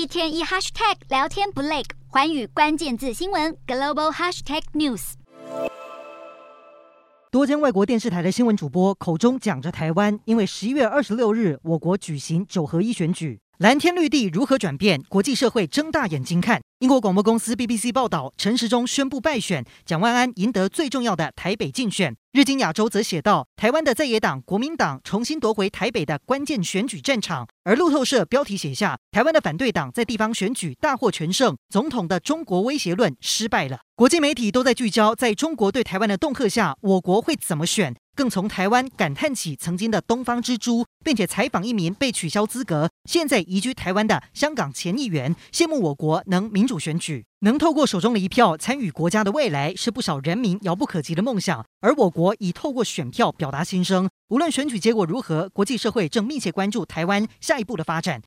一天一 hashtag 聊天不累，环宇关键字新闻 global hashtag news。多间外国电视台的新闻主播口中讲着台湾，因为十一月二十六日我国举行九合一选举，蓝天绿地如何转变？国际社会睁大眼睛看。英国广播公司 BBC 报道，陈时中宣布败选，蒋万安赢得最重要的台北竞选。日经亚洲则写道，台湾的在野党国民党重新夺回台北的关键选举战场。而路透社标题写下，台湾的反对党在地方选举大获全胜，总统的中国威胁论失败了。国际媒体都在聚焦，在中国对台湾的恫吓下，我国会怎么选？更从台湾感叹起曾经的东方之珠，并且采访一名被取消资格、现在移居台湾的香港前议员，羡慕我国能民主选举，能透过手中的一票参与国家的未来，是不少人民遥不可及的梦想。而我国已透过选票表达心声。无论选举结果如何，国际社会正密切关注台湾下一步的发展。